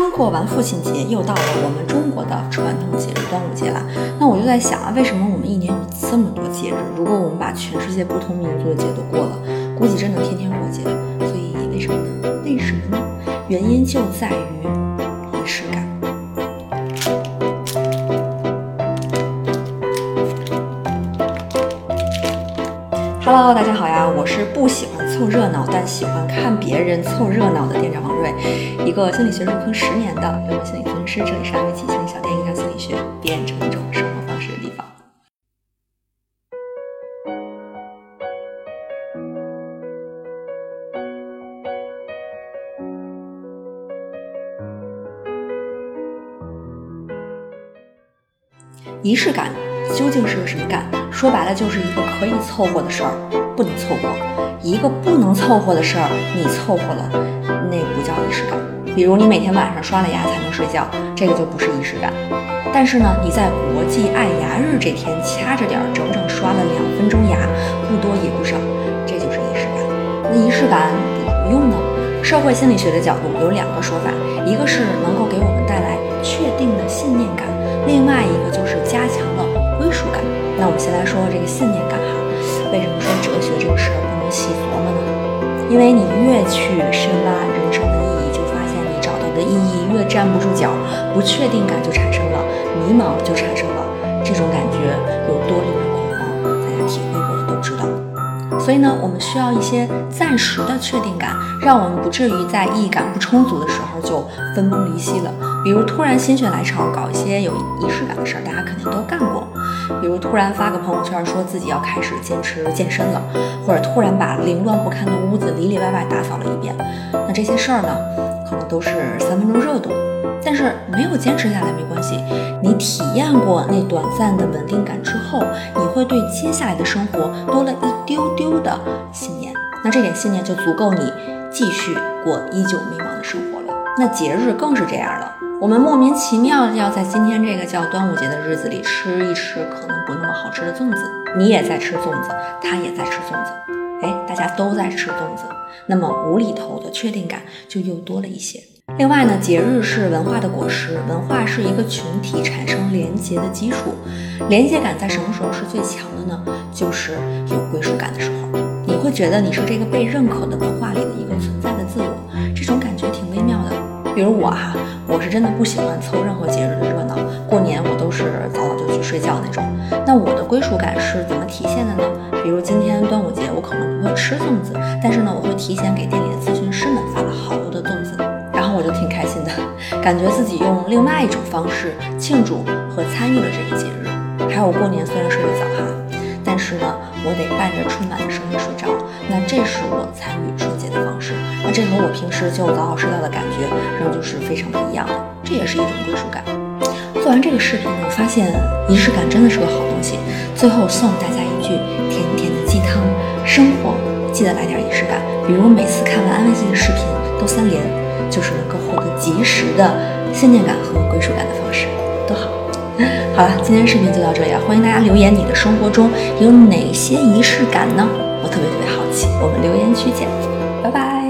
刚过完父亲节，又到了我们中国的传统节日端午节了。那我就在想啊，为什么我们一年有这么多节日？如果我们把全世界不同民族的节都过了，估计真的天天过节。所以为什么呢？为什么呢？原因就在于仪式感。Hello，大家好呀，我是不喜欢凑热闹，但喜欢看别人凑热闹的店长王瑞，一个心理学入坑十年的幽默心理咨询师，这里是安慰剂心理小店，一家心理学变成一种生活方式的地方。仪式感究竟是个什么感？说白了就是一个可以凑合的事儿，不能凑合；一个不能凑合的事儿，你凑合了，那不叫仪式感。比如你每天晚上刷了牙才能睡觉，这个就不是仪式感。但是呢，你在国际爱牙日这天掐着点儿整整刷了两分钟牙，不多也不少，这就是仪式感。那仪式感有什么用呢？社会心理学的角度有两个说法，一个是能够给我们带来确定的信念感，另外一个就是加强了归属感。那我们先来说这个信念感哈，为什么说哲学这个事儿细琢磨呢？因为你越去深挖人生的意义，就发现你找到的意义越站不住脚，不确定感就产生了，迷茫就产生了，这种感觉有多令人恐慌，大家体会过的都知道。所以呢，我们需要一些暂时的确定感，让我们不至于在意义感不充足的时候就分崩离析了。比如突然心血来潮搞一些有仪式感的事儿，大家。比如突然发个朋友圈说自己要开始坚持健身了，或者突然把凌乱不堪的屋子里里外外打扫了一遍。那这些事儿呢，可能都是三分钟热度，但是没有坚持下来没关系。你体验过那短暂的稳定感之后，你会对接下来的生活多了一丢丢的信念。那这点信念就足够你继续过依旧迷茫的生活。那节日更是这样了。我们莫名其妙要在今天这个叫端午节的日子里吃一吃可能不那么好吃的粽子，你也在吃粽子，他也在吃粽子，哎，大家都在吃粽子，那么无厘头的确定感就又多了一些。另外呢，节日是文化的果实，文化是一个群体产生连结的基础，连接感在什么时候是最强的呢？就是有归属感的时候，你会觉得你是这个被认可的文化里比如我哈，我是真的不喜欢凑任何节日的热闹，过年我都是早早就去睡觉那种。那我的归属感是怎么体现的呢？比如今天端午节，我可能不会吃粽子，但是呢，我会提前给店里的咨询师们发了好多的粽子，然后我就挺开心的，感觉自己用另外一种方式庆祝和参与了这个节日。还有过年虽然睡得早哈，但是呢，我得伴着春晚的声音睡着，那这是我参与春节的方式。那这和我平时就早早睡觉的感觉，然后就是非常不一样的。这也是一种归属感。做完这个视频呢，我发现仪式感真的是个好东西。最后送大家一句甜甜的鸡汤：生活记得来点仪式感。比如每次看完安慰剂的视频都三连，就是能够获得及时的信念感和归属感的方式，多好。好了，今天视频就到这里了，欢迎大家留言你的生活中有哪些仪式感呢？我特别特别好奇。我们留言区见，拜拜。